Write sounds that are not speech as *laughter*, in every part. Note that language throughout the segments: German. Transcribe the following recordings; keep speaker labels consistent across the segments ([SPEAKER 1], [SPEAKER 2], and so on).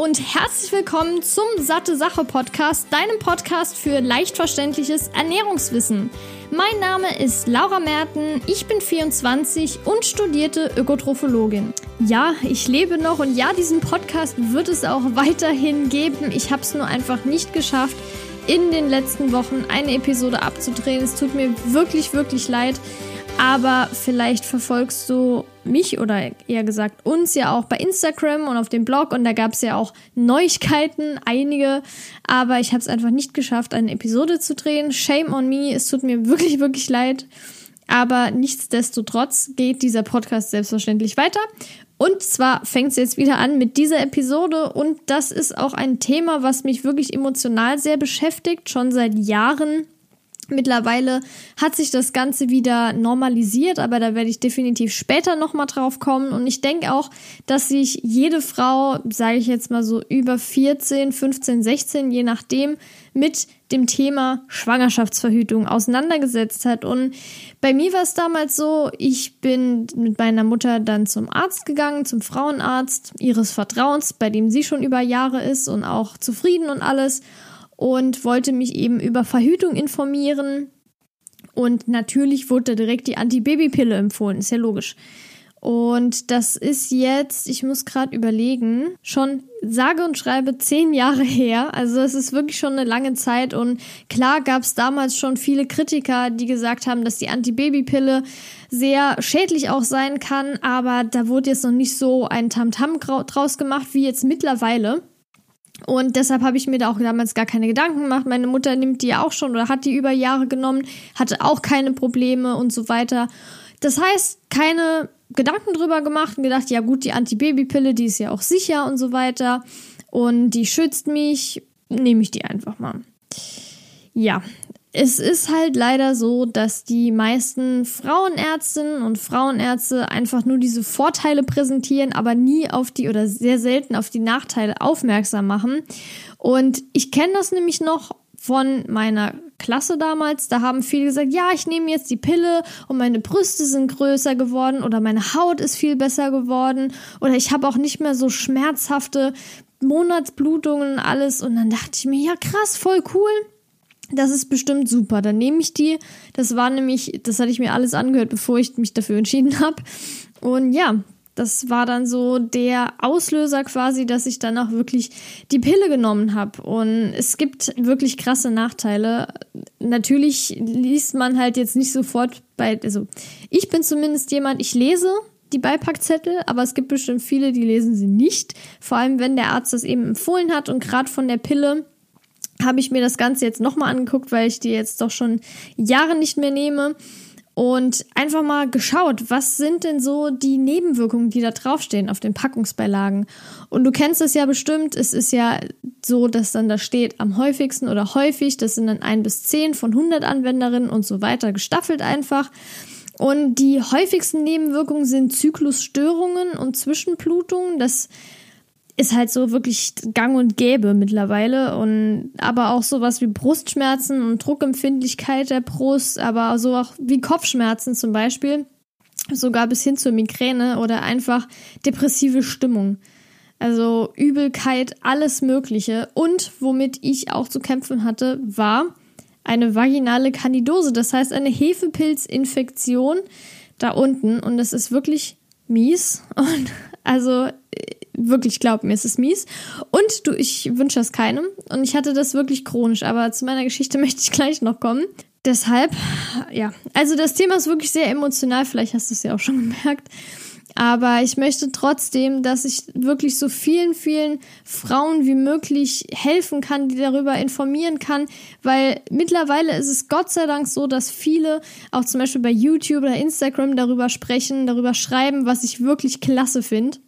[SPEAKER 1] und herzlich willkommen zum Satte Sache Podcast, deinem Podcast für leicht verständliches Ernährungswissen. Mein Name ist Laura Merten, ich bin 24 und studierte Ökotrophologin. Ja, ich lebe noch und ja, diesen Podcast wird es auch weiterhin geben. Ich habe es nur einfach nicht geschafft, in den letzten Wochen eine Episode abzudrehen. Es tut mir wirklich, wirklich leid. Aber vielleicht verfolgst du mich oder eher gesagt uns ja auch bei Instagram und auf dem Blog und da gab es ja auch Neuigkeiten, einige, aber ich habe es einfach nicht geschafft, eine Episode zu drehen. Shame on me, es tut mir wirklich, wirklich leid. Aber nichtsdestotrotz geht dieser Podcast selbstverständlich weiter. Und zwar fängt es jetzt wieder an mit dieser Episode und das ist auch ein Thema, was mich wirklich emotional sehr beschäftigt, schon seit Jahren Mittlerweile hat sich das Ganze wieder normalisiert, aber da werde ich definitiv später nochmal drauf kommen. Und ich denke auch, dass sich jede Frau, sage ich jetzt mal so über 14, 15, 16, je nachdem, mit dem Thema Schwangerschaftsverhütung auseinandergesetzt hat. Und bei mir war es damals so, ich bin mit meiner Mutter dann zum Arzt gegangen, zum Frauenarzt ihres Vertrauens, bei dem sie schon über Jahre ist und auch zufrieden und alles und wollte mich eben über Verhütung informieren. Und natürlich wurde da direkt die Antibabypille empfohlen, ist ja logisch. Und das ist jetzt, ich muss gerade überlegen, schon sage und schreibe zehn Jahre *laughs* her. Also es ist wirklich schon eine lange Zeit. Und klar gab es damals schon viele Kritiker, die gesagt haben, dass die Antibabypille sehr schädlich auch sein kann. Aber da wurde jetzt noch nicht so ein Tamtam -Tam draus gemacht wie jetzt mittlerweile. Und deshalb habe ich mir da auch damals gar keine Gedanken gemacht. Meine Mutter nimmt die ja auch schon oder hat die über Jahre genommen, hatte auch keine Probleme und so weiter. Das heißt, keine Gedanken drüber gemacht und gedacht, ja gut, die Antibabypille, die ist ja auch sicher und so weiter. Und die schützt mich, nehme ich die einfach mal. Ja, es ist halt leider so, dass die meisten Frauenärztinnen und Frauenärzte einfach nur diese Vorteile präsentieren, aber nie auf die oder sehr selten auf die Nachteile aufmerksam machen. Und ich kenne das nämlich noch von meiner Klasse damals, da haben viele gesagt, ja, ich nehme jetzt die Pille und meine Brüste sind größer geworden oder meine Haut ist viel besser geworden oder ich habe auch nicht mehr so schmerzhafte Monatsblutungen und alles. Und dann dachte ich mir, ja krass, voll cool das ist bestimmt super. Dann nehme ich die. Das war nämlich, das hatte ich mir alles angehört, bevor ich mich dafür entschieden habe. Und ja, das war dann so der Auslöser quasi, dass ich dann auch wirklich die Pille genommen habe. Und es gibt wirklich krasse Nachteile. Natürlich liest man halt jetzt nicht sofort bei, also ich bin zumindest jemand, ich lese die Beipackzettel, aber es gibt bestimmt viele, die lesen sie nicht. Vor allem, wenn der Arzt das eben empfohlen hat und gerade von der Pille habe ich mir das Ganze jetzt nochmal angeguckt, weil ich die jetzt doch schon Jahre nicht mehr nehme und einfach mal geschaut, was sind denn so die Nebenwirkungen, die da draufstehen auf den Packungsbeilagen. Und du kennst es ja bestimmt, es ist ja so, dass dann da steht am häufigsten oder häufig, das sind dann ein bis zehn von 100 Anwenderinnen und so weiter, gestaffelt einfach. Und die häufigsten Nebenwirkungen sind Zyklusstörungen und Zwischenblutungen. Das ist halt so wirklich gang und gäbe mittlerweile und aber auch sowas wie Brustschmerzen und Druckempfindlichkeit der Brust, aber so auch wie Kopfschmerzen zum Beispiel, sogar bis hin zur Migräne oder einfach depressive Stimmung. Also Übelkeit, alles Mögliche. Und womit ich auch zu kämpfen hatte, war eine vaginale Kandidose, das heißt eine Hefepilzinfektion da unten. Und das ist wirklich mies. Und also wirklich, glaub mir, es ist mies. Und du, ich wünsche das keinem. Und ich hatte das wirklich chronisch, aber zu meiner Geschichte *laughs* möchte ich gleich noch kommen. Deshalb, ja, also das Thema ist wirklich sehr emotional, vielleicht hast du es ja auch schon *laughs* gemerkt. Aber ich möchte trotzdem, dass ich wirklich so vielen, vielen Frauen wie möglich helfen kann, die darüber informieren kann, weil mittlerweile ist es Gott sei Dank so, dass viele auch zum Beispiel bei YouTube oder Instagram darüber sprechen, darüber schreiben, was ich wirklich klasse finde.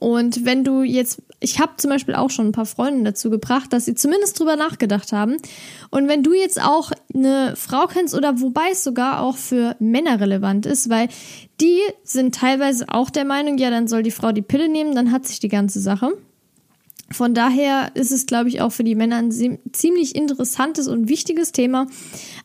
[SPEAKER 1] Und wenn du jetzt, ich habe zum Beispiel auch schon ein paar Freunde dazu gebracht, dass sie zumindest drüber nachgedacht haben. Und wenn du jetzt auch eine Frau kennst oder wobei es sogar auch für Männer relevant ist, weil die sind teilweise auch der Meinung, ja, dann soll die Frau die Pille nehmen, dann hat sich die ganze Sache. Von daher ist es, glaube ich, auch für die Männer ein ziemlich interessantes und wichtiges Thema.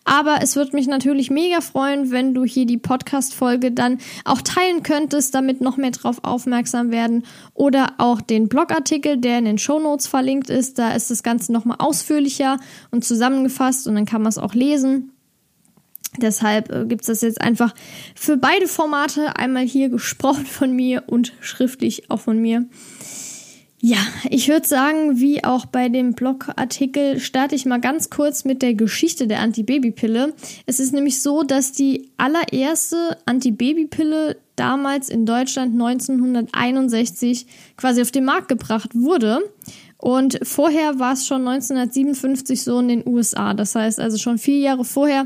[SPEAKER 1] Aber es würde mich natürlich mega freuen, wenn du hier die Podcast-Folge dann auch teilen könntest, damit noch mehr drauf aufmerksam werden. Oder auch den Blogartikel, der in den Show Notes verlinkt ist. Da ist das Ganze nochmal ausführlicher und zusammengefasst und dann kann man es auch lesen. Deshalb äh, gibt es das jetzt einfach für beide Formate einmal hier gesprochen von mir und schriftlich auch von mir. Ja, ich würde sagen, wie auch bei dem Blogartikel, starte ich mal ganz kurz mit der Geschichte der Antibabypille. Es ist nämlich so, dass die allererste Antibabypille damals in Deutschland 1961 quasi auf den Markt gebracht wurde. Und vorher war es schon 1957 so in den USA. Das heißt also schon vier Jahre vorher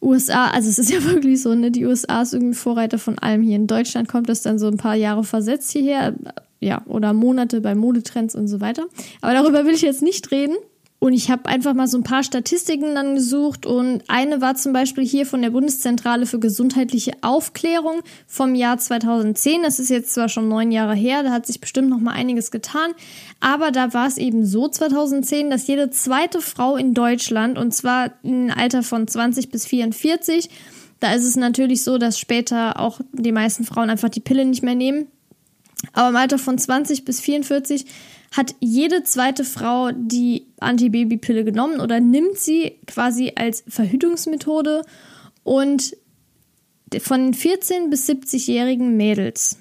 [SPEAKER 1] USA, also es ist *laughs* ja wirklich so, ne, die USA ist irgendwie Vorreiter von allem hier. In Deutschland kommt das dann so ein paar Jahre versetzt hierher, ja, oder Monate bei Modetrends und so weiter. Aber darüber will ich jetzt nicht reden. Und ich habe einfach mal so ein paar Statistiken dann gesucht und eine war zum Beispiel hier von der Bundeszentrale für gesundheitliche Aufklärung vom Jahr 2010. Das ist jetzt zwar schon neun Jahre her, da hat sich bestimmt noch mal einiges getan, aber da war es eben so 2010, dass jede zweite Frau in Deutschland und zwar im Alter von 20 bis 44, da ist es natürlich so, dass später auch die meisten Frauen einfach die Pille nicht mehr nehmen. Aber im Alter von 20 bis 44 hat jede zweite Frau die Antibabypille genommen oder nimmt sie quasi als Verhütungsmethode? Und von den 14 bis 70-jährigen Mädels,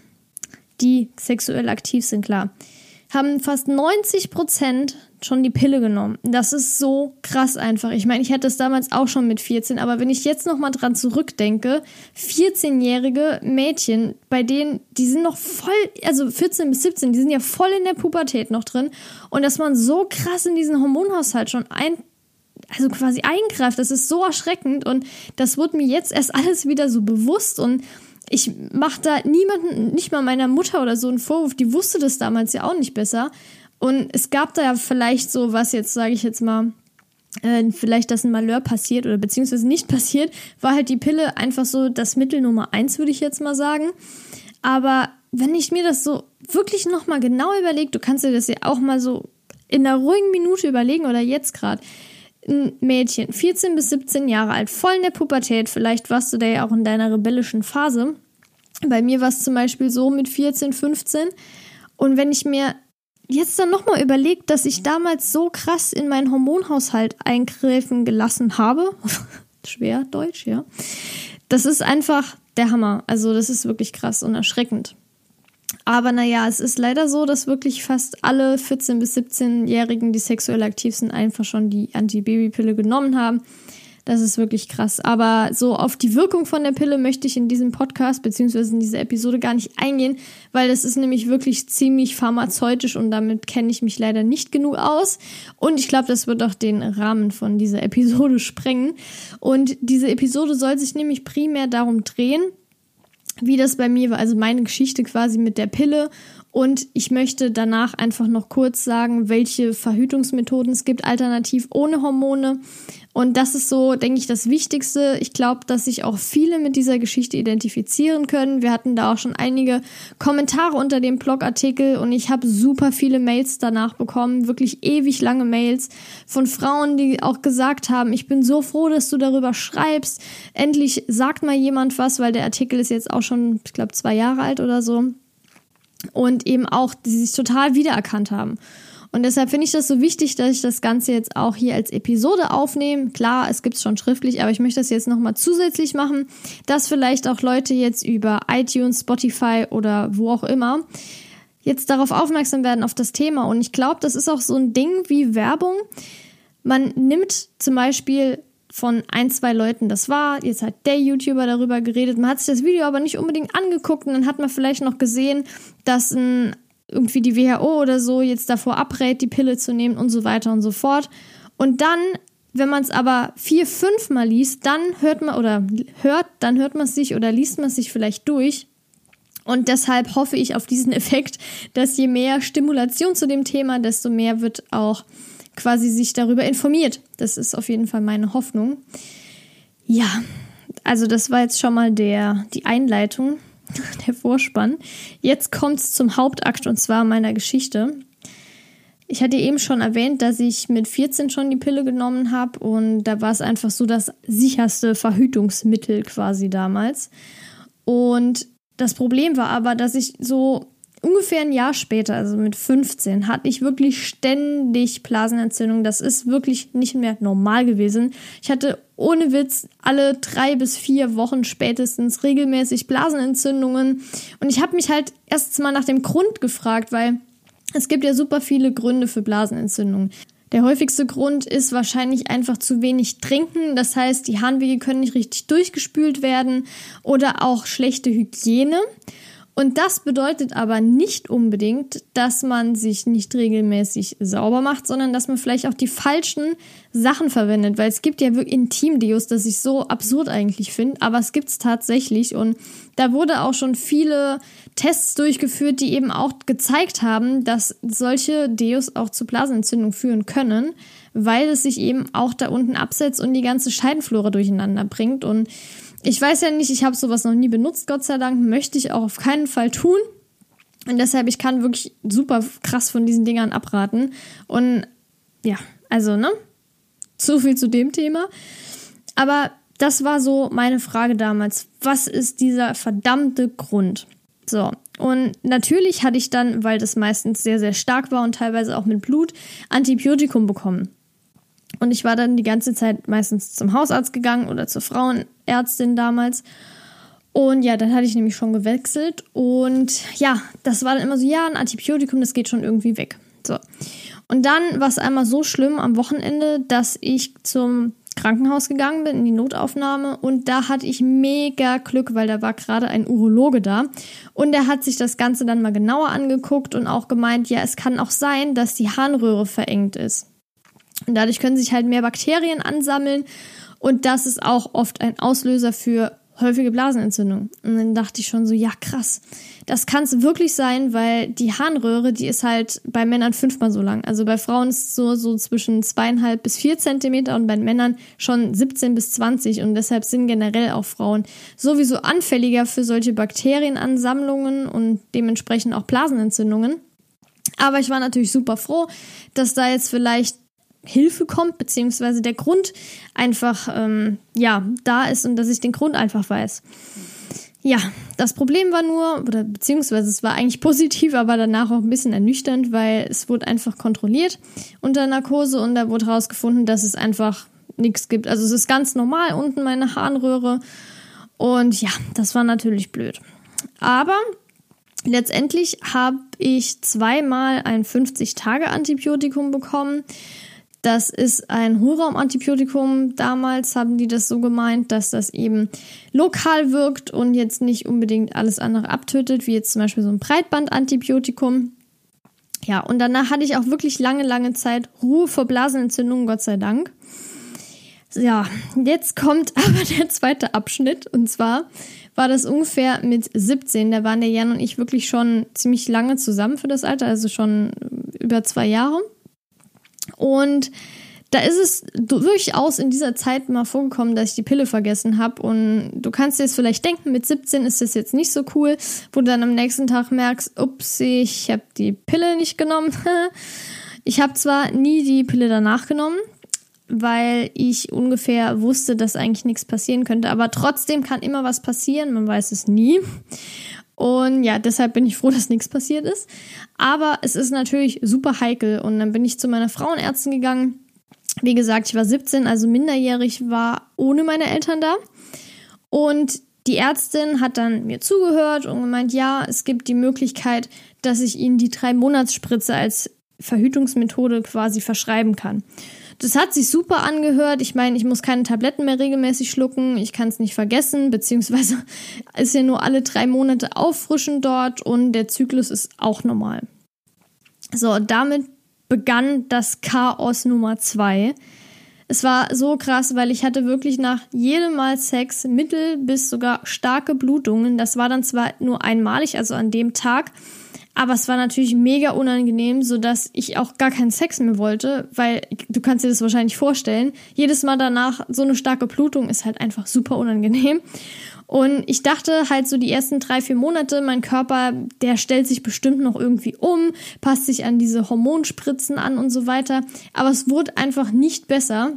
[SPEAKER 1] die sexuell aktiv sind, klar, haben fast 90 Prozent schon die Pille genommen. Das ist so krass einfach. Ich meine, ich hatte es damals auch schon mit 14, aber wenn ich jetzt nochmal dran zurückdenke, 14-jährige Mädchen, bei denen, die sind noch voll, also 14 bis 17, die sind ja voll in der Pubertät noch drin. Und dass man so krass in diesen Hormonhaushalt schon ein, also quasi eingreift, das ist so erschreckend und das wurde mir jetzt erst *laughs* alles wieder so bewusst und ich mache da niemanden, nicht mal meiner Mutter oder so einen Vorwurf, die wusste das damals ja auch nicht besser. Und es gab da ja vielleicht so, was jetzt, sage ich jetzt mal, äh, vielleicht dass ein Malheur passiert oder beziehungsweise nicht *laughs* passiert, war halt die Pille einfach so das Mittel Nummer eins, würde ich jetzt mal sagen. Aber wenn ich mir das so wirklich nochmal genau überlege, du kannst dir das ja auch mal so in einer ruhigen Minute überlegen oder jetzt gerade. Ein Mädchen, 14 bis 17 Jahre alt, voll in der Pubertät, vielleicht warst du da ja auch in deiner rebellischen Phase. Bei mir war es zum Beispiel so mit 14, 15. Und wenn ich mir jetzt dann nochmal überlegt, dass ich damals so krass in meinen Hormonhaushalt eingreifen gelassen habe. *laughs* Schwer Deutsch, ja. Das ist einfach der Hammer. Also, das ist wirklich krass und erschreckend. Aber naja, es ist leider so, dass wirklich fast alle 14- bis 17-Jährigen, die sexuell aktiv sind, einfach schon die Antibabypille genommen haben. Das ist wirklich krass. Aber so auf die Wirkung von der Pille möchte ich in diesem Podcast beziehungsweise in dieser Episode gar nicht eingehen, weil das ist nämlich wirklich ziemlich pharmazeutisch und damit kenne ich mich leider nicht genug aus. Und ich glaube, das wird auch den Rahmen von dieser Episode *laughs* sprengen. Und diese Episode soll sich nämlich primär darum drehen, wie das bei mir war, also meine Geschichte quasi mit der Pille und ich möchte danach einfach noch kurz sagen, welche Verhütungsmethoden es gibt, alternativ ohne Hormone. Und das ist so, denke ich, das Wichtigste. Ich glaube, dass sich auch viele mit dieser Geschichte identifizieren können. Wir hatten da auch schon einige Kommentare unter dem Blogartikel und ich habe super viele Mails danach bekommen, wirklich ewig lange Mails von Frauen, die auch gesagt haben, ich bin so froh, dass du darüber schreibst. Endlich sagt mal jemand was, weil der Artikel ist jetzt auch schon, ich glaube, zwei Jahre alt oder so und eben auch, die sich total wiedererkannt haben. Und deshalb finde ich das so wichtig, dass ich das Ganze jetzt auch hier als Episode aufnehme. Klar, es gibt es schon schriftlich, aber ich möchte das jetzt nochmal zusätzlich machen, dass vielleicht auch Leute jetzt über iTunes, Spotify oder wo auch immer jetzt darauf aufmerksam werden, auf das Thema. Und ich glaube, das ist auch so ein Ding wie Werbung. Man nimmt zum Beispiel von ein, zwei Leuten das war. Jetzt hat der YouTuber darüber geredet. Man hat sich das Video aber nicht unbedingt angeguckt und dann hat man vielleicht noch gesehen, dass ein, irgendwie die WHO oder so jetzt davor abrät, die Pille zu nehmen und so weiter und so fort. Und dann, wenn man es aber vier, fünf Mal liest, dann hört man oder hört, dann hört man es sich oder liest man es sich vielleicht durch. Und deshalb hoffe ich auf diesen *laughs* Effekt, dass je mehr Stimulation zu dem Thema, desto mehr wird auch quasi sich darüber informiert. Das ist auf jeden Fall meine Hoffnung. Ja, also das war jetzt schon mal der, die Einleitung, *laughs* der Vorspann. Jetzt kommt es zum Hauptakt und zwar meiner Geschichte. Ich hatte eben schon erwähnt, dass ich mit 14 schon die Pille genommen habe und da war es einfach so das sicherste Verhütungsmittel quasi damals. Und das Problem war aber, dass ich so ungefähr ein Jahr später, also mit 15, hatte ich wirklich ständig Blasenentzündung. Das ist wirklich nicht mehr normal gewesen. Ich hatte ohne Witz alle drei bis vier Wochen spätestens regelmäßig Blasenentzündungen. Und ich habe mich halt erst mal nach dem Grund gefragt, weil es gibt ja super viele Gründe für Blasenentzündungen. Der häufigste Grund ist wahrscheinlich einfach zu wenig trinken. Das heißt, die Harnwege können nicht richtig durchgespült werden oder auch schlechte Hygiene. Und das bedeutet aber nicht unbedingt, dass man sich nicht regelmäßig sauber macht, sondern dass man vielleicht auch die falschen Sachen verwendet, weil es gibt ja wirklich Intimdeos, das ich so absurd eigentlich finde, aber es gibt es tatsächlich. Und da wurde auch schon viele Tests durchgeführt, die eben auch gezeigt haben, dass solche Deos auch zu Blasenentzündung führen können, weil es sich eben auch da unten absetzt und die ganze Scheidenflora durcheinander bringt. Und ich weiß ja nicht, ich habe sowas noch nie benutzt, Gott sei Dank, möchte ich auch auf keinen Fall tun. Und deshalb, ich kann wirklich super krass von diesen Dingern abraten. Und ja, also, ne? So viel zu dem Thema. Aber das war so meine Frage damals. Was ist dieser verdammte Grund? So, und natürlich hatte ich dann, weil das meistens sehr, sehr stark war und teilweise auch mit Blut, Antibiotikum bekommen. Und ich war dann die ganze Zeit meistens zum Hausarzt gegangen oder zur Frauenärztin damals. Und ja, dann hatte ich nämlich schon gewechselt. Und ja, das war dann immer so, ja, ein Antibiotikum, das geht schon irgendwie weg. So. Und dann war es einmal so schlimm am Wochenende, dass ich zum Krankenhaus gegangen bin, in die Notaufnahme. Und da hatte ich mega Glück, weil da war gerade ein Urologe da. Und der hat sich das Ganze dann mal genauer angeguckt und auch gemeint, ja, es kann auch sein, dass die Harnröhre verengt ist. Und dadurch können sich halt mehr Bakterien ansammeln und das ist auch oft ein Auslöser für häufige Blasenentzündung. Und dann dachte ich schon so, ja krass, das kann es wirklich sein, weil die Harnröhre, die ist halt bei Männern fünfmal so lang. Also bei Frauen ist es so, so zwischen zweieinhalb bis vier Zentimeter und bei Männern schon 17 bis 20 und deshalb sind generell auch Frauen sowieso anfälliger für solche Bakterienansammlungen und dementsprechend auch Blasenentzündungen. Aber ich war natürlich super froh, dass da jetzt vielleicht Hilfe kommt, beziehungsweise der Grund einfach, ähm, ja, da ist und dass ich den Grund einfach weiß. Ja, das Problem war nur, oder beziehungsweise es war eigentlich *laughs* positiv, aber danach auch ein bisschen ernüchternd, weil es wurde einfach kontrolliert unter Narkose und da wurde herausgefunden, dass es einfach nichts gibt. Also es ist ganz normal unten meine Harnröhre und ja, das war natürlich blöd. Aber letztendlich habe ich zweimal ein 50-Tage-Antibiotikum bekommen das ist ein Hohlraumantibiotikum. Damals haben die das so gemeint, dass das eben lokal wirkt und jetzt nicht unbedingt alles andere abtötet, wie jetzt zum Beispiel so ein Breitbandantibiotikum. Ja, und danach hatte ich auch wirklich lange, lange Zeit Ruhe vor Blasenentzündungen, Gott sei Dank. Ja, jetzt kommt *laughs* aber der zweite Abschnitt und zwar war das ungefähr mit 17. Da waren der Jan und ich wirklich schon ziemlich lange zusammen für das Alter, also schon über zwei Jahre. Und da ist es durchaus in dieser Zeit mal vorgekommen, dass ich die Pille vergessen habe. Und du kannst dir jetzt vielleicht denken, mit 17 ist das jetzt nicht so cool, wo du dann am nächsten Tag merkst, ups, ich habe die Pille nicht genommen. *laughs* ich habe zwar nie die Pille danach genommen, weil ich ungefähr wusste, dass eigentlich nichts passieren könnte. Aber trotzdem kann immer was passieren, man weiß es nie. Und ja, deshalb bin ich froh, *laughs* dass nichts passiert ist. Aber es ist natürlich super heikel. Und dann bin ich zu meiner Frauenärztin gegangen. Wie gesagt, ich war 17, also minderjährig, war ohne meine Eltern da. Und die Ärztin hat dann mir zugehört und gemeint, ja, es gibt die Möglichkeit, dass ich ihnen die drei Monatsspritze als Verhütungsmethode quasi verschreiben kann. Das hat sich super angehört. Ich meine, ich muss keine Tabletten mehr regelmäßig schlucken. Ich kann es nicht vergessen, beziehungsweise *laughs* ist ja nur alle drei Monate auffrischen dort und der Zyklus ist auch normal. So, damit begann das Chaos Nummer zwei. Es war so krass, weil ich hatte wirklich nach jedem Mal Sex mittel bis sogar starke Blutungen. Das war dann zwar nur einmalig, also an dem Tag, aber es war natürlich mega unangenehm, sodass ich auch gar keinen Sex mehr wollte, weil du kannst dir das wahrscheinlich vorstellen. Jedes Mal danach so eine starke Blutung ist halt einfach super unangenehm. Und ich dachte halt so die ersten drei, vier Monate, mein Körper, der stellt sich bestimmt noch irgendwie um, passt sich an diese Hormonspritzen an und so weiter. Aber es wurde einfach nicht besser.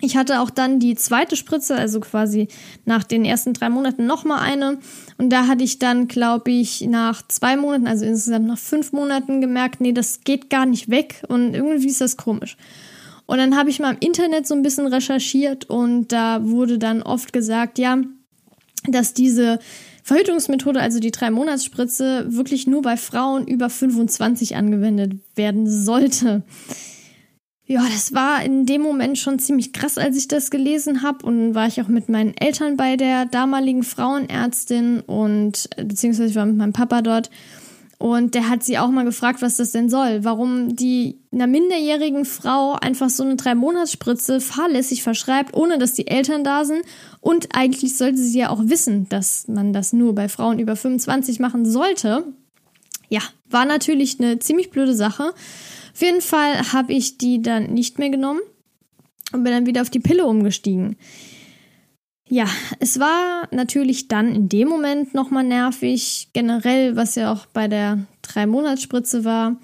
[SPEAKER 1] Ich hatte auch dann die zweite Spritze, also quasi nach den ersten drei Monaten nochmal eine. Und da hatte ich dann, glaube ich, nach zwei Monaten, also insgesamt nach fünf Monaten gemerkt, nee, das geht gar nicht weg und irgendwie ist das komisch. Und dann habe ich mal im Internet so ein bisschen recherchiert und da wurde dann oft gesagt, ja, dass diese Verhütungsmethode, also die Drei-Monats-Spritze, wirklich nur bei Frauen über 25 angewendet werden sollte. Ja, das war in dem Moment schon ziemlich krass, als ich das gelesen habe. Und war ich auch mit meinen Eltern bei der damaligen Frauenärztin und beziehungsweise ich war mit meinem Papa dort. Und der hat sie auch mal gefragt, was das denn soll. Warum die einer minderjährigen Frau einfach so eine Drei-Monats-Spritze fahrlässig verschreibt, ohne dass die Eltern da sind. Und eigentlich sollte sie ja auch wissen, dass man das nur bei Frauen über 25 machen sollte. Ja, war natürlich eine ziemlich blöde Sache. Auf jeden Fall habe ich die dann nicht mehr genommen und bin dann wieder auf die Pille umgestiegen. Ja, es war natürlich dann in dem Moment nochmal nervig, generell, was ja auch bei der Drei-Monats-Spritze war,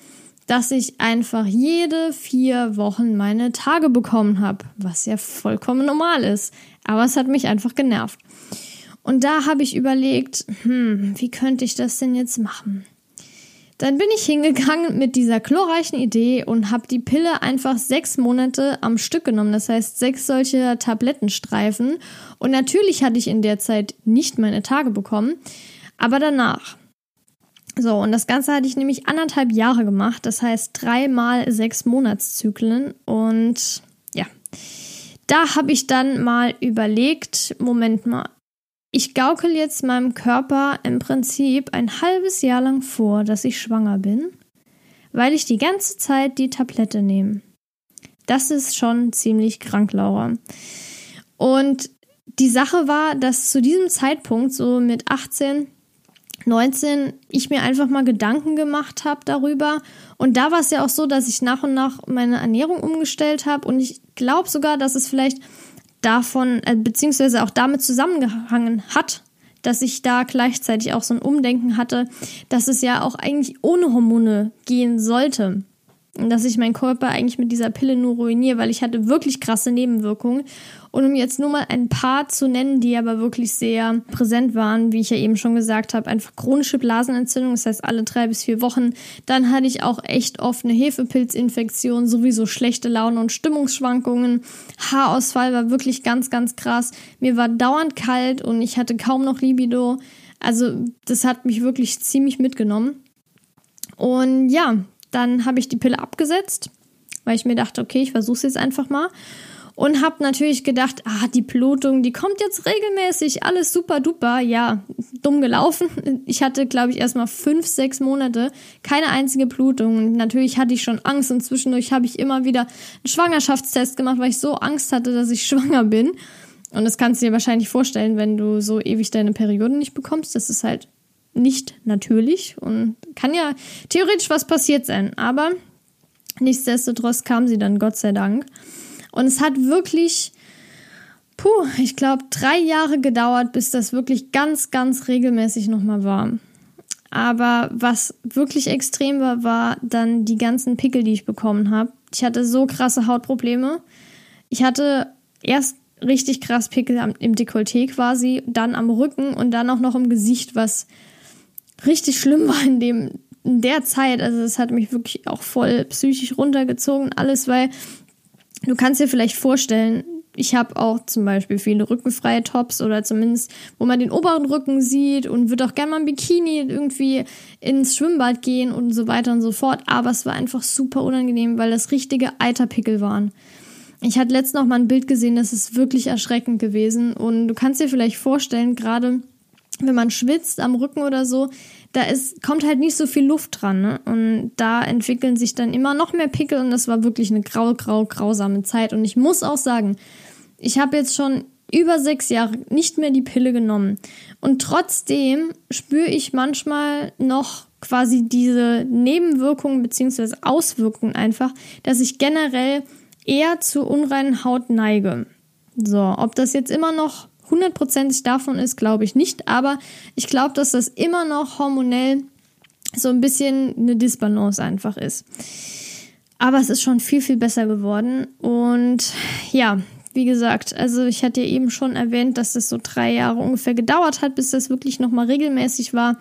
[SPEAKER 1] dass ich einfach jede vier Wochen meine Tage bekommen habe, was ja vollkommen normal ist. Aber es hat mich einfach genervt. Und da habe ich überlegt, hm, wie könnte ich das denn jetzt machen? Dann bin ich hingegangen mit dieser chlorreichen Idee und habe die Pille einfach sechs Monate am Stück genommen. Das heißt, sechs solche Tablettenstreifen. Und natürlich hatte ich in der Zeit nicht meine Tage bekommen, aber danach. So, und das Ganze hatte ich nämlich anderthalb Jahre gemacht. Das heißt, dreimal sechs Monatszyklen. Und ja, da habe ich dann mal überlegt, Moment mal, ich gaukel jetzt meinem Körper im Prinzip ein halbes Jahr lang vor, dass ich schwanger bin, weil ich die ganze Zeit die Tablette nehme. Das ist schon ziemlich krank, Laura. Und die Sache war, dass zu diesem Zeitpunkt, so mit 18, 19, ich mir einfach mal Gedanken gemacht habe darüber. Und da war es ja auch so, dass ich nach und nach meine Ernährung umgestellt habe. Und ich glaube sogar, dass es vielleicht davon, äh, beziehungsweise auch damit zusammengehangen hat, dass ich da gleichzeitig auch so ein Umdenken hatte, dass es ja auch eigentlich ohne Hormone gehen sollte dass ich meinen Körper eigentlich mit dieser Pille nur ruiniere, weil ich hatte wirklich krasse Nebenwirkungen. Und um jetzt nur mal ein paar zu nennen, die aber wirklich sehr präsent waren, wie ich ja eben schon gesagt habe, einfach chronische Blasenentzündung, das heißt alle drei bis vier Wochen. Dann hatte ich auch echt oft eine Hefepilzinfektion, sowieso schlechte Laune und Stimmungsschwankungen. Haarausfall war wirklich ganz, ganz krass. Mir war dauernd kalt und ich hatte kaum noch Libido. Also das hat mich wirklich ziemlich mitgenommen. Und ja, dann habe ich die Pille abgesetzt, weil ich mir dachte, okay, ich versuche es jetzt einfach mal. Und habe natürlich gedacht, ah, die Blutung, die kommt jetzt regelmäßig, alles super duper. Ja, dumm gelaufen. Ich hatte, glaube ich, erstmal fünf, sechs Monate keine einzige Blutung. Und natürlich hatte ich schon Angst und zwischendurch habe ich immer wieder einen Schwangerschaftstest gemacht, weil ich so Angst hatte, dass ich *laughs* schwanger bin. Und das kannst du dir wahrscheinlich vorstellen, wenn du so ewig deine Periode nicht bekommst. Das ist halt nicht natürlich und kann ja theoretisch was passiert sein, aber nichtsdestotrotz kam sie dann, Gott sei Dank. Und es hat wirklich, puh, ich glaube, drei Jahre gedauert, bis das wirklich ganz, ganz regelmäßig nochmal war. Aber was wirklich extrem war, war dann die ganzen Pickel, die ich bekommen habe. Ich hatte so krasse Hautprobleme. Ich hatte erst richtig krass Pickel im Dekolleté quasi, dann am Rücken und dann auch noch im Gesicht, was richtig schlimm war in dem in der Zeit. Also es hat mich wirklich auch voll psychisch runtergezogen, alles, weil du kannst dir vielleicht vorstellen, ich habe auch zum Beispiel viele rückenfreie Tops oder zumindest, wo man den oberen Rücken sieht und würde auch gerne mal im Bikini irgendwie ins Schwimmbad gehen und so weiter und so fort. Aber es war einfach super unangenehm, weil das richtige Eiterpickel waren. Ich hatte letztens noch mal ein Bild gesehen, das ist wirklich erschreckend gewesen. Und du kannst dir vielleicht vorstellen, gerade wenn man schwitzt am Rücken oder so, da ist, kommt halt nicht so viel Luft dran. Ne? Und da entwickeln sich dann immer noch mehr Pickel und das war wirklich eine grau, grau, grausame Zeit. Und ich muss auch sagen, ich habe jetzt schon über sechs Jahre nicht mehr die Pille genommen. Und trotzdem spüre ich manchmal noch quasi diese Nebenwirkungen beziehungsweise Auswirkungen einfach, dass ich generell eher zu unreinen Haut neige. So, ob das jetzt immer noch hundertprozentig davon ist, glaube ich nicht, aber ich glaube, dass das immer noch hormonell so ein bisschen eine Disbalance einfach ist. Aber es ist schon viel, viel besser geworden. Und ja, wie gesagt, also ich hatte ja eben schon erwähnt, dass das so drei Jahre ungefähr gedauert hat, bis das wirklich nochmal regelmäßig war.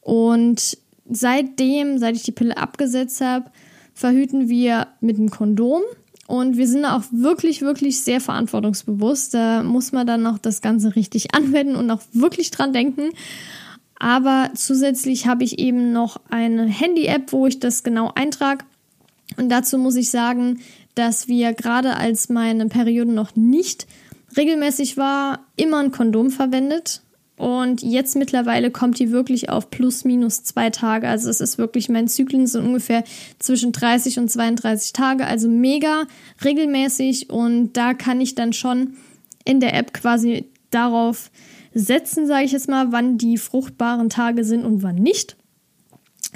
[SPEAKER 1] Und seitdem, seit ich die Pille abgesetzt habe, verhüten wir mit einem Kondom. Und wir sind auch wirklich, wirklich sehr verantwortungsbewusst. Da muss man dann noch das Ganze richtig *laughs* anwenden und auch wirklich dran denken. Aber zusätzlich habe ich eben noch eine Handy-App, wo ich das genau eintrage. Und dazu muss ich sagen, dass wir gerade als meine Periode noch nicht regelmäßig war, immer ein Kondom verwendet. Und jetzt mittlerweile kommt die wirklich auf plus minus zwei Tage. Also es ist wirklich, mein Zyklen sind ungefähr zwischen 30 und 32 Tage. Also mega regelmäßig. Und da kann ich dann schon in der App quasi darauf setzen, sage ich jetzt mal, wann die fruchtbaren Tage sind und wann nicht.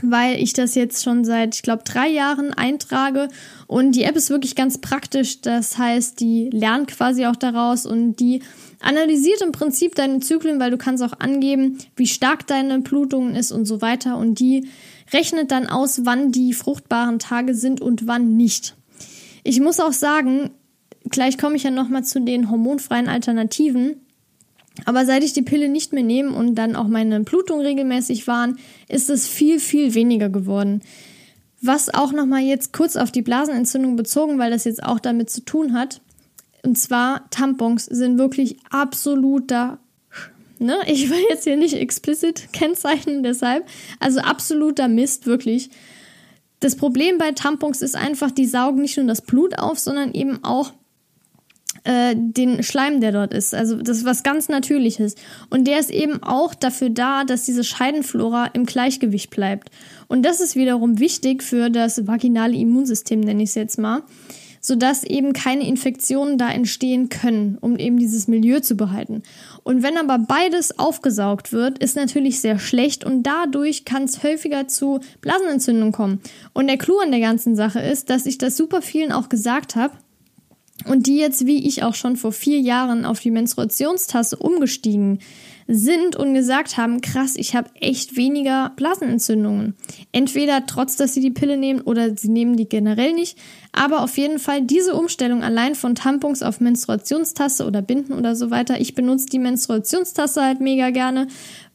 [SPEAKER 1] Weil ich das jetzt schon seit, ich glaube, drei Jahren eintrage. Und die App ist wirklich ganz praktisch. Das heißt, die lernt quasi auch daraus und die analysiert im Prinzip deine Zyklen, weil du kannst auch angeben, wie stark deine Blutung ist und so weiter. Und die rechnet dann aus, wann die fruchtbaren Tage sind und wann nicht. Ich muss auch sagen, gleich komme ich ja nochmal zu den hormonfreien Alternativen. Aber seit ich die Pille nicht mehr nehme und dann auch meine Blutungen regelmäßig waren, ist es viel, viel weniger geworden. Was auch nochmal jetzt kurz auf die Blasenentzündung bezogen, weil das jetzt auch damit zu tun hat. Und zwar Tampons sind wirklich absoluter, ne? Ich will jetzt hier nicht explicit *laughs* kennzeichnen, deshalb. Also absoluter Mist, wirklich. Das Problem bei Tampons ist einfach, die saugen nicht nur das Blut auf, sondern eben auch äh, den Schleim, der dort ist. Also das ist was ganz Natürliches. Und der ist eben auch dafür da, dass diese Scheidenflora im Gleichgewicht bleibt. Und das ist wiederum wichtig für das vaginale Immunsystem, nenne ich es jetzt mal sodass eben keine Infektionen da entstehen können, um eben dieses Milieu zu behalten. Und wenn aber beides aufgesaugt wird, ist natürlich sehr schlecht und dadurch kann es häufiger zu Blasenentzündungen kommen. Und der Clou an der ganzen Sache ist, dass ich das super vielen auch gesagt habe, und die jetzt, wie ich auch schon vor vier Jahren, auf die Menstruationstasse umgestiegen sind und gesagt haben, krass, ich habe echt weniger Blasenentzündungen. Entweder trotz, dass sie die Pille nehmen oder sie nehmen die generell nicht. Aber auf jeden Fall diese Umstellung allein von Tampons auf Menstruationstasse oder Binden oder so weiter. Ich benutze die Menstruationstasse halt mega gerne,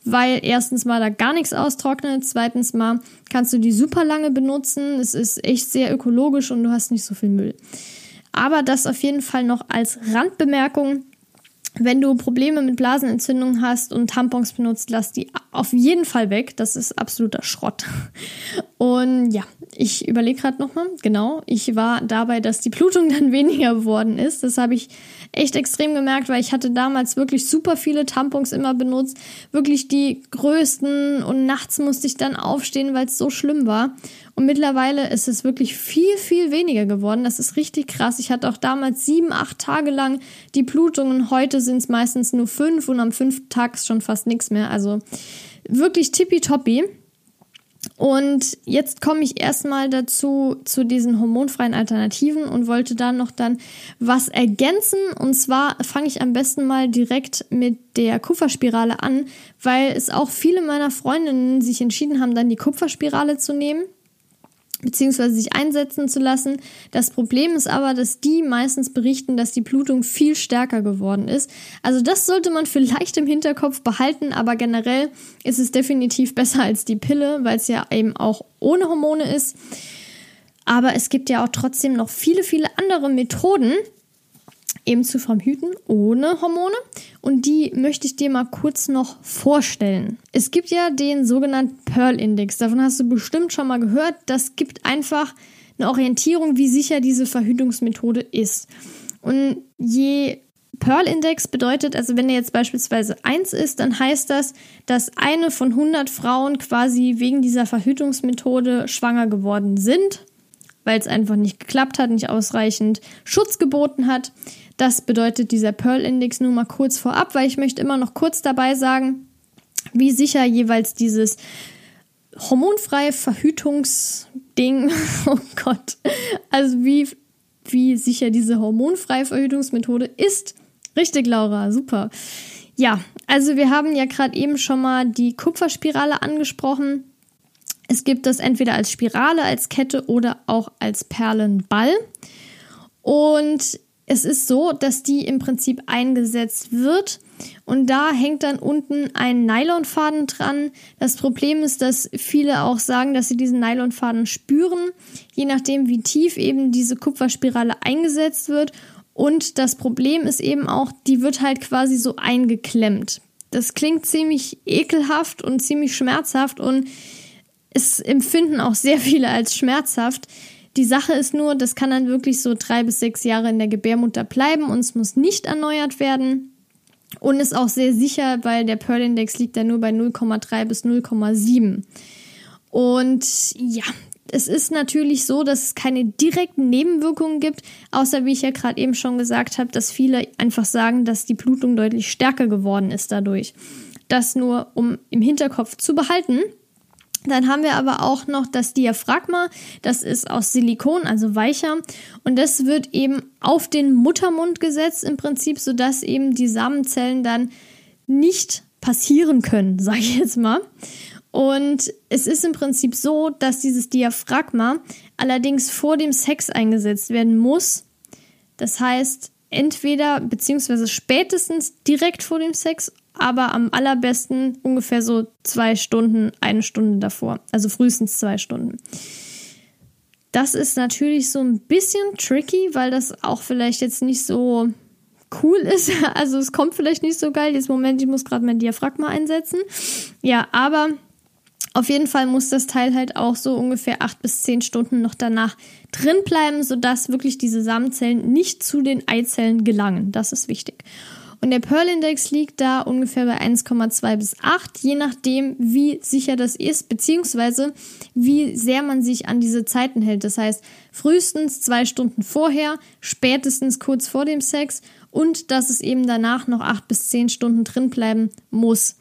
[SPEAKER 1] weil erstens mal da gar nichts austrocknet, zweitens mal kannst du die super lange benutzen. Es ist echt sehr ökologisch und du hast nicht so viel Müll. Aber das auf jeden Fall noch als Randbemerkung. Wenn du Probleme mit Blasenentzündung hast und Tampons benutzt, lass die auf jeden Fall weg. Das ist absoluter Schrott. Und ja, ich überlege gerade nochmal. Genau, ich war dabei, dass die Blutung *laughs* dann weniger geworden ist. Das habe ich echt extrem gemerkt, weil ich hatte damals wirklich super viele Tampons immer benutzt. Wirklich die größten und nachts musste ich dann aufstehen, weil es so schlimm war. Und mittlerweile ist es wirklich viel, viel weniger geworden. Das ist richtig krass. Ich hatte auch damals sieben, acht Tage lang die Blutungen. Heute sind es meistens nur fünf und am fünften Tag ist schon fast nichts mehr. Also wirklich tippitoppi. Und jetzt komme ich erstmal dazu, zu diesen hormonfreien Alternativen und wollte dann noch dann was ergänzen. Und zwar fange ich am besten mal direkt mit der Kupferspirale an, weil es auch viele meiner Freundinnen sich entschieden haben, dann die Kupferspirale zu nehmen beziehungsweise sich einsetzen zu lassen. Das Problem ist aber, dass die meistens berichten, dass die Blutung viel stärker geworden ist. Also das sollte man vielleicht im Hinterkopf behalten, aber generell ist es definitiv besser als die Pille, weil es ja eben auch ohne Hormone ist. Aber es gibt ja auch trotzdem noch viele, viele andere Methoden, eben zu verhüten ohne Hormone. Und die möchte ich dir mal kurz noch vorstellen. Es gibt ja den sogenannten Pearl-Index. Davon hast du bestimmt schon mal gehört. Das gibt einfach eine Orientierung, wie sicher diese Verhütungsmethode ist. Und je Pearl-Index bedeutet, also wenn er jetzt beispielsweise 1 ist, dann heißt das, dass eine von 100 Frauen quasi wegen dieser Verhütungsmethode schwanger geworden sind, weil es einfach nicht geklappt hat, nicht ausreichend Schutz geboten hat. Das bedeutet dieser Pearl-Index nur mal kurz vorab, weil ich möchte immer noch kurz dabei sagen, wie sicher jeweils dieses hormonfreie Verhütungsding, *laughs* oh Gott, also wie, wie sicher diese hormonfreie Verhütungsmethode ist, Richtig, Laura, super. Ja, also wir haben ja gerade eben schon mal die Kupferspirale angesprochen. Es gibt das entweder als Spirale, als Kette oder auch als Perlenball. Und es ist so, dass die im Prinzip eingesetzt wird und da hängt dann unten ein Nylonfaden dran. Das Problem ist, dass viele auch sagen, dass sie diesen Nylonfaden spüren, je nachdem wie tief eben diese Kupferspirale eingesetzt wird. Und das Problem ist eben auch, die wird halt quasi so eingeklemmt. Das klingt ziemlich ekelhaft und ziemlich schmerzhaft und es empfinden auch sehr viele als schmerzhaft. Die Sache ist nur, das kann dann wirklich so drei bis sechs Jahre in der Gebärmutter bleiben und es muss nicht erneuert werden. Und ist auch sehr sicher, weil der Pearl-Index liegt da nur bei 0,3 bis 0,7. Und ja, es ist natürlich so, dass es keine direkten Nebenwirkungen gibt, außer wie ich ja gerade eben schon gesagt habe, dass viele einfach sagen, dass die Blutung deutlich stärker geworden ist dadurch. Das nur, um im Hinterkopf zu behalten. Dann haben wir aber auch noch das Diaphragma. Das ist aus Silikon, also weicher. Und das wird eben auf den Muttermund gesetzt im Prinzip, sodass eben die Samenzellen dann nicht passieren können, *laughs* sage ich jetzt mal. Und es ist im Prinzip so, dass dieses Diaphragma allerdings vor dem Sex eingesetzt werden muss. Das heißt, entweder beziehungsweise spätestens direkt vor dem Sex aber am allerbesten ungefähr so zwei Stunden, eine Stunde davor. Also frühestens zwei Stunden. Das ist natürlich so ein bisschen tricky, weil das auch vielleicht jetzt nicht so cool ist. *laughs* Also es kommt vielleicht nicht so geil. Jetzt Moment, ich muss gerade mein Diaphragma einsetzen. Ja, aber auf jeden Fall muss das Teil halt auch so ungefähr acht bis zehn Stunden noch danach drin bleiben, sodass wirklich diese Samenzellen nicht zu den Eizellen gelangen. Das ist wichtig. Und der Pearl-Index liegt da ungefähr bei 1,2 bis 8, je nachdem, wie sicher das ist, beziehungsweise wie sehr man sich an diese Zeiten hält. Das heißt, frühestens zwei Stunden vorher, spätestens kurz vor dem Sex und dass es eben danach noch acht bis zehn Stunden drin bleiben muss.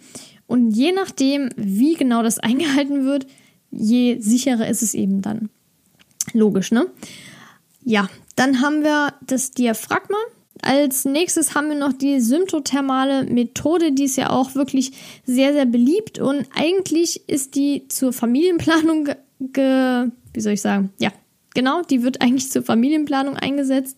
[SPEAKER 1] Und je nachdem, wie genau das *laughs* eingehalten wird, je sicherer ist es eben dann. Logisch, ne? Ja, dann haben wir das Diaphragma. Als nächstes haben wir noch die symptothermale Methode, die ist ja auch wirklich sehr, sehr beliebt und eigentlich ist die zur Familienplanung, ge, wie soll ich sagen, ja, genau, die wird eigentlich zur Familienplanung eingesetzt.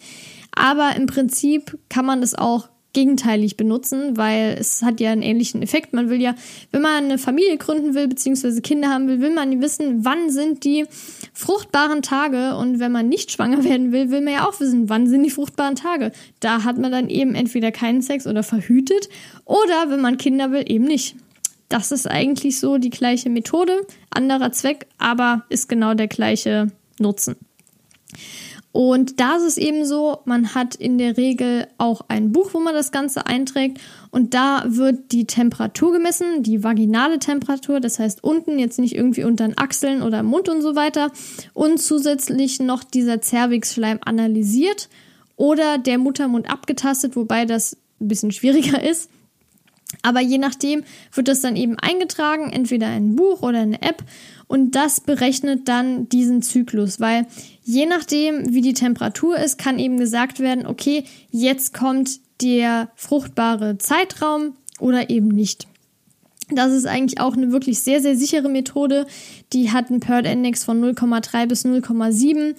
[SPEAKER 1] Aber im Prinzip kann man das auch gegenteilig benutzen, weil es hat ja einen ähnlichen Effekt. Man will ja, wenn man eine Familie gründen will, beziehungsweise Kinder haben will, will man wissen, wann sind die fruchtbaren Tage und wenn man nicht schwanger *laughs* werden will, will man ja auch wissen, wann sind die fruchtbaren Tage. Da hat man dann eben entweder keinen Sex oder verhütet oder wenn man Kinder will, eben nicht. Das ist eigentlich so die gleiche Methode, anderer Zweck, aber ist genau der gleiche Nutzen. Und da ist es eben so, man hat in der Regel auch ein Buch, wo man das Ganze einträgt. Und da wird die Temperatur gemessen, die vaginale Temperatur, das heißt unten, jetzt nicht irgendwie unter den Achseln oder Mund und so weiter. Und zusätzlich noch dieser Zervixschleim analysiert oder der Muttermund abgetastet, wobei das ein bisschen schwieriger *laughs* ist. Aber je nachdem wird das dann eben eingetragen, entweder in ein Buch oder eine App und das berechnet dann diesen Zyklus, weil je nachdem, wie die Temperatur ist, kann eben gesagt werden, okay, jetzt kommt der fruchtbare Zeitraum oder eben nicht. Das ist eigentlich auch eine wirklich sehr, sehr sichere Methode. Die hat einen Pearl-Index von 0,3 bis 0,7.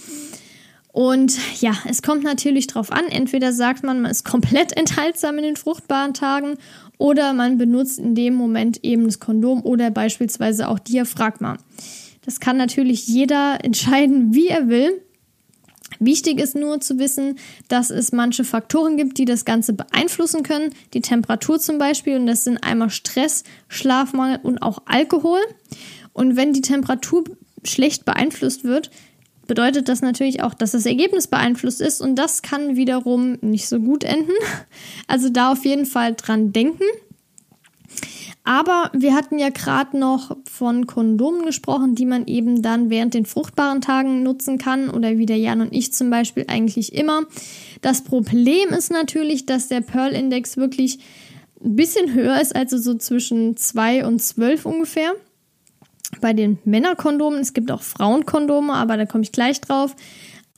[SPEAKER 1] Und ja, es kommt natürlich drauf an. Entweder sagt man, man ist komplett *laughs* enthaltsam in den fruchtbaren Tagen oder man benutzt in dem Moment eben das Kondom oder beispielsweise auch Diaphragma. Das kann natürlich jeder *laughs* entscheiden, wie er will. Wichtig ist nur zu wissen, dass es manche Faktoren gibt, die das Ganze beeinflussen können. Die Temperatur zum Beispiel, und das sind einmal Stress, Schlafmangel und auch Alkohol. Und wenn die Temperatur schlecht beeinflusst wird, bedeutet das natürlich auch, dass das Ergebnis beeinflusst ist und das kann wiederum nicht so gut enden. *laughs* Also da auf jeden Fall dran denken. Aber wir hatten ja gerade noch von Kondomen gesprochen, die man eben dann während den fruchtbaren Tagen nutzen kann oder wie der Jan und ich zum Beispiel eigentlich immer. Das Problem ist natürlich, dass der Pearl-Index wirklich ein bisschen höher ist, also so zwischen 2 und 12 ungefähr bei den Männerkondomen. Es gibt auch Frauenkondome, aber da komme ich gleich drauf.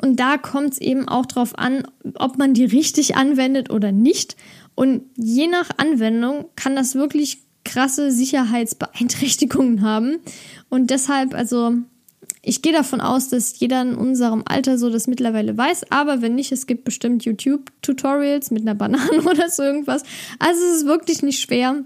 [SPEAKER 1] Und da kommt es eben auch drauf an, ob man die richtig anwendet oder nicht. Und je nach Anwendung kann das wirklich krasse Sicherheitsbeeinträchtigungen haben. Und deshalb, also ich gehe davon aus, dass jeder in unserem Alter so das mittlerweile weiß, aber wenn nicht, es gibt bestimmt YouTube-Tutorials mit einer Banane *laughs* oder so irgendwas. Also es ist wirklich nicht schwer.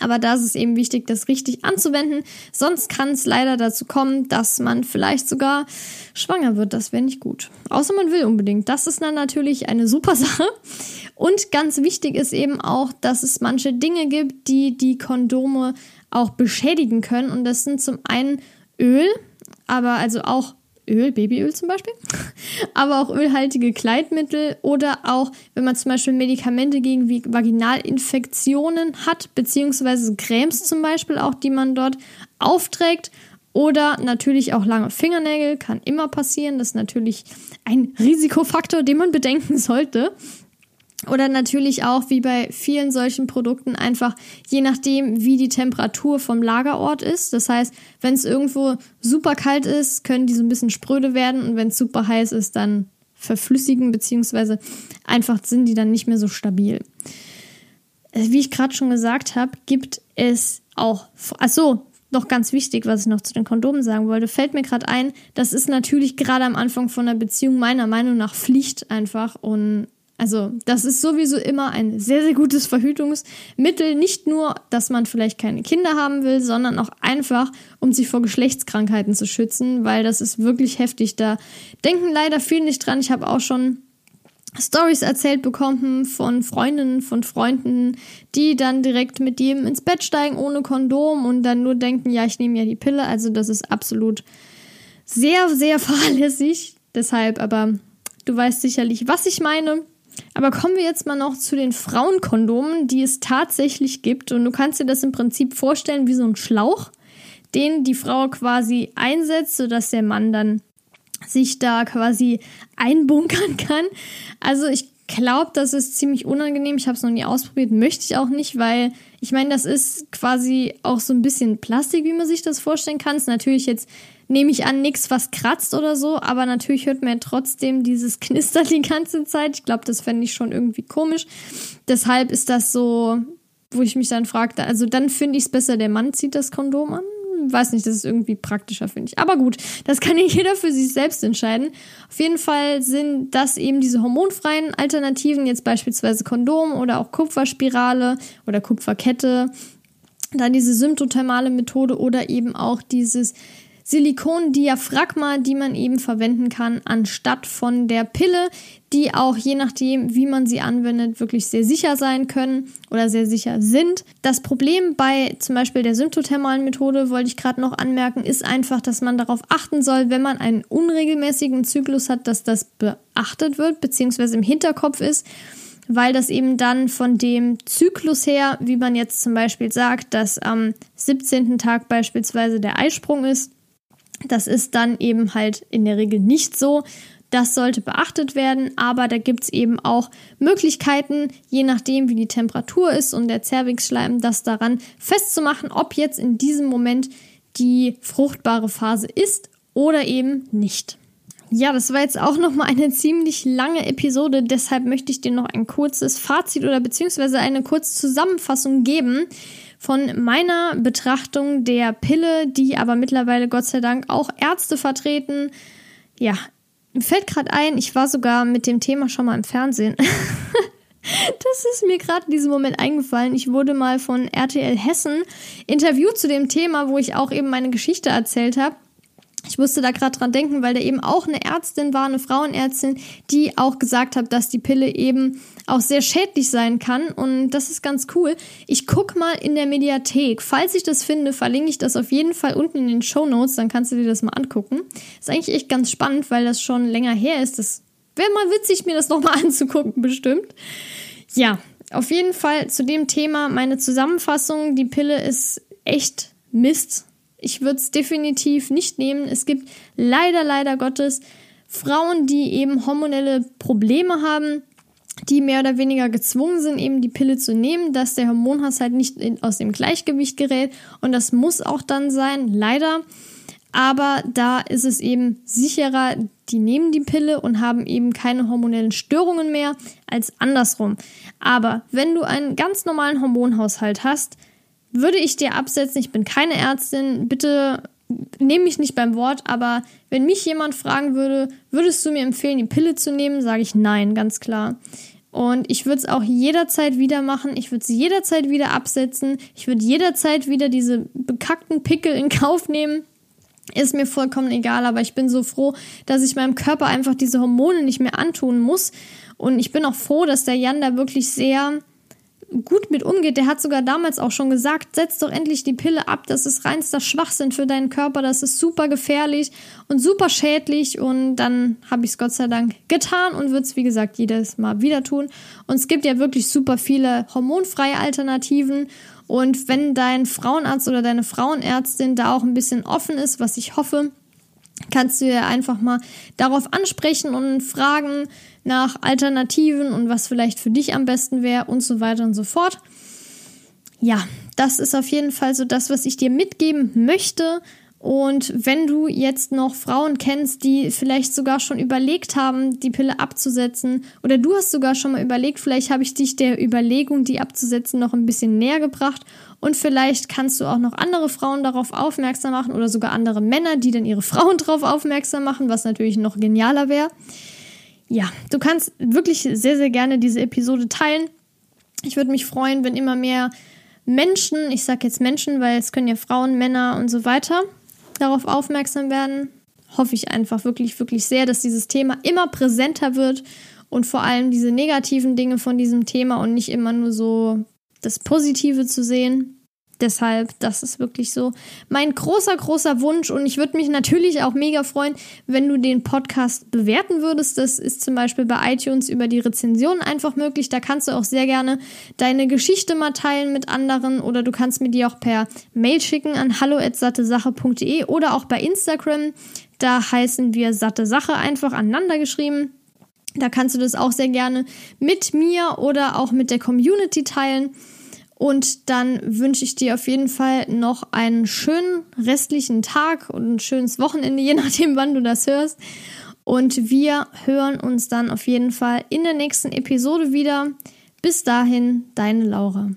[SPEAKER 1] Aber da ist es eben wichtig, das richtig anzuwenden. Sonst kann es leider dazu kommen, dass man vielleicht sogar schwanger wird. Das wäre nicht gut. Außer man will unbedingt. Das ist dann natürlich eine super *laughs* Sache. Und ganz wichtig ist eben auch, dass es manche Dinge gibt, die die Kondome auch beschädigen können. Und das sind zum einen Öl, aber also auch Öl, Babyöl zum Beispiel, *laughs* aber auch ölhaltige Kleidmittel oder auch, wenn man zum Beispiel Medikamente gegen Vaginalinfektionen hat, beziehungsweise Cremes zum Beispiel auch, die man dort aufträgt. Oder natürlich auch lange Fingernägel, kann immer passieren. Das ist natürlich ein Risikofaktor, den man bedenken sollte. Oder natürlich auch wie bei vielen solchen Produkten einfach je nachdem, wie die Temperatur vom Lagerort ist. Das heißt, wenn es irgendwo super kalt ist, können die so ein bisschen spröde werden und wenn es super heiß ist, dann verflüssigen beziehungsweise einfach sind die dann nicht mehr so stabil. Äh, wie ich gerade schon gesagt habe, gibt es auch, ach so, noch ganz wichtig, was ich noch zu den Kondomen sagen wollte, fällt mir gerade ein, das ist natürlich gerade am Anfang von einer Beziehung meiner Meinung nach Pflicht einfach und also das ist sowieso immer ein sehr, sehr gutes Verhütungsmittel. Nicht nur, dass man vielleicht keine Kinder haben will, sondern auch einfach, um sich vor Geschlechtskrankheiten zu schützen, weil das ist wirklich heftig. Da denken leider viele nicht dran. Ich habe auch schon Stories erzählt bekommen von Freundinnen, von Freunden, die dann direkt mit jedem ins Bett steigen ohne Kondom und dann nur denken, ja, ich nehme ja die Pille. Also das ist absolut sehr, sehr *laughs* fahrlässig. Deshalb, aber du weißt sicherlich, was ich meine. Aber kommen wir jetzt mal noch zu den Frauenkondomen, die es tatsächlich gibt. Und du kannst dir das im Prinzip vorstellen wie so ein Schlauch, den die Frau quasi einsetzt, sodass der Mann dann sich da quasi einbunkern kann. Also ich glaube, das ist ziemlich unangenehm. Ich habe es noch nie ausprobiert, möchte ich auch nicht, weil ich meine, das ist quasi auch so ein bisschen Plastik, wie man sich das vorstellen kann. Ist natürlich jetzt nehme ich an, nichts, was kratzt oder so, aber natürlich hört man ja trotzdem dieses *laughs* Knistern die ganze Zeit. Ich glaube, das fände ich schon irgendwie komisch. Deshalb ist das so, wo ich mich dann fragte, also dann finde ich es besser, der Mann zieht das Kondom an. Weiß nicht, das ist irgendwie praktischer, finde ich. Aber gut, das kann *laughs* ja jeder für sich selbst entscheiden. Auf jeden Fall sind das eben diese hormonfreien Alternativen, jetzt beispielsweise Kondom oder auch Kupferspirale oder Kupferkette. Dann diese symptothermale Methode oder eben auch dieses Silikondiaphragma, die man eben verwenden kann, anstatt von der Pille, die auch je nachdem, wie man sie anwendet, wirklich sehr sicher sein können oder sehr sicher sind. Das Problem bei zum Beispiel der symptothermalen Methode, wollte ich gerade noch anmerken, ist einfach, dass man darauf achten soll, wenn man einen unregelmäßigen Zyklus hat, dass das beachtet wird, beziehungsweise im Hinterkopf ist weil das eben dann von dem Zyklus her, wie man jetzt zum Beispiel sagt, dass am 17. Tag beispielsweise der Eisprung ist, das ist dann eben halt in der Regel nicht so. Das sollte beachtet werden, aber da gibt es eben auch Möglichkeiten, je nachdem wie die Temperatur ist und der Zervixschleim, das daran festzumachen, ob jetzt in diesem Moment die fruchtbare Phase ist oder eben nicht. Ja, das war jetzt auch nochmal eine *laughs* ziemlich lange Episode, deshalb möchte ich dir noch ein kurzes Fazit oder beziehungsweise eine kurze Zusammenfassung geben von meiner Betrachtung der Pille, die aber mittlerweile Gott sei Dank auch Ärzte vertreten. Ja, mir fällt gerade ein, ich war sogar mit dem Thema schon mal im Fernsehen. *laughs* Das ist mir gerade in diesem Moment eingefallen. Ich wurde mal von RTL Hessen interviewt zu dem Thema, wo ich auch eben meine Geschichte erzählt habe. Ich musste da gerade dran denken, weil da eben auch eine Ärztin war, eine Frauenärztin, die auch gesagt hat, dass die Pille eben auch sehr schädlich sein kann. Und das ist ganz cool. Ich guck mal in der Mediathek. Falls ich das finde, verlinke ich das auf jeden Fall unten in den Show Notes. Dann kannst du dir das mal angucken. Ist eigentlich echt ganz spannend, weil das schon länger her ist. Das wäre mal witzig, mir das nochmal *laughs* anzugucken, bestimmt. Ja, auf jeden Fall zu dem Thema meine Zusammenfassung. Die Pille ist echt Mist. Ich würde es definitiv nicht nehmen. Es gibt leider, leider Gottes Frauen, die eben hormonelle Probleme haben, die mehr oder weniger gezwungen sind, eben die Pille zu nehmen, dass der Hormonhaushalt nicht in, aus dem Gleichgewicht gerät. Und das muss auch dann sein, leider. Aber da ist es eben sicherer, die nehmen die Pille und haben eben keine hormonellen Störungen mehr als andersrum. Aber wenn du einen ganz normalen Hormonhaushalt hast, würde ich dir absetzen, ich bin keine Ärztin, bitte nehme mich nicht beim Wort, aber wenn mich jemand fragen würde, würdest du mir empfehlen, die Pille zu nehmen, sage ich nein, ganz klar. Und ich würde es auch jederzeit wieder machen. Ich würde sie jederzeit wieder absetzen. Ich würde jederzeit wieder diese bekackten Pickel in Kauf nehmen. Ist mir vollkommen egal, aber ich bin so froh, dass ich meinem Körper einfach diese Hormone nicht mehr antun muss. Und ich bin auch froh, dass der Jan da wirklich sehr gut mit umgeht. Der hat sogar damals auch schon gesagt, setz doch endlich die Pille ab. Das ist reinster Schwachsinn für deinen Körper. Das ist super gefährlich und super schädlich. Und dann habe ich es Gott sei Dank getan und würde es, wie gesagt, jedes Mal wieder tun. Und es gibt ja wirklich super viele hormonfreie Alternativen. Und wenn dein Frauenarzt oder deine Frauenärztin da auch ein bisschen offen ist, was ich hoffe, kannst du ja einfach mal darauf ansprechen und fragen nach Alternativen und was vielleicht für dich am besten wäre und so weiter und so fort. Ja, das ist auf jeden Fall so das, was ich dir mitgeben möchte. Und wenn du jetzt noch Frauen kennst, die vielleicht sogar schon überlegt haben, die Pille abzusetzen, oder du hast sogar schon mal überlegt, vielleicht habe ich dich der Überlegung, die abzusetzen, noch ein bisschen näher gebracht. Und vielleicht kannst du auch noch andere Frauen darauf aufmerksam machen oder sogar andere Männer, die dann ihre *laughs* Frauen darauf aufmerksam machen, was natürlich noch genialer wäre. Ja, du kannst wirklich sehr, sehr gerne diese Episode teilen. Ich würde mich freuen, wenn immer mehr Menschen, ich sage jetzt Menschen, weil es können ja Frauen, Männer und so weiter, darauf aufmerksam werden, hoffe ich einfach wirklich, wirklich sehr, dass dieses Thema immer präsenter wird und vor allem diese negativen Dinge von diesem Thema und nicht immer nur so das Positive zu sehen. Deshalb, das ist wirklich so mein großer, großer Wunsch. Und ich würde mich natürlich auch mega freuen, wenn du den Podcast bewerten würdest. Das ist zum Beispiel bei iTunes über die Rezension einfach möglich. Da kannst du auch sehr gerne deine Geschichte mal teilen mit anderen oder du kannst mir die auch per Mail schicken an hallo.sattesache.de oder auch bei Instagram. Da heißen wir Satte Sache einfach aneinander geschrieben. Da kannst du das auch sehr gerne mit mir oder auch mit der Community teilen. Und dann wünsche ich dir auf jeden Fall noch einen schönen restlichen Tag und ein schönes Wochenende, *laughs* je nachdem, wann du das hörst. Und wir hören uns dann auf jeden Fall in der nächsten Episode wieder. Bis dahin, deine Laura.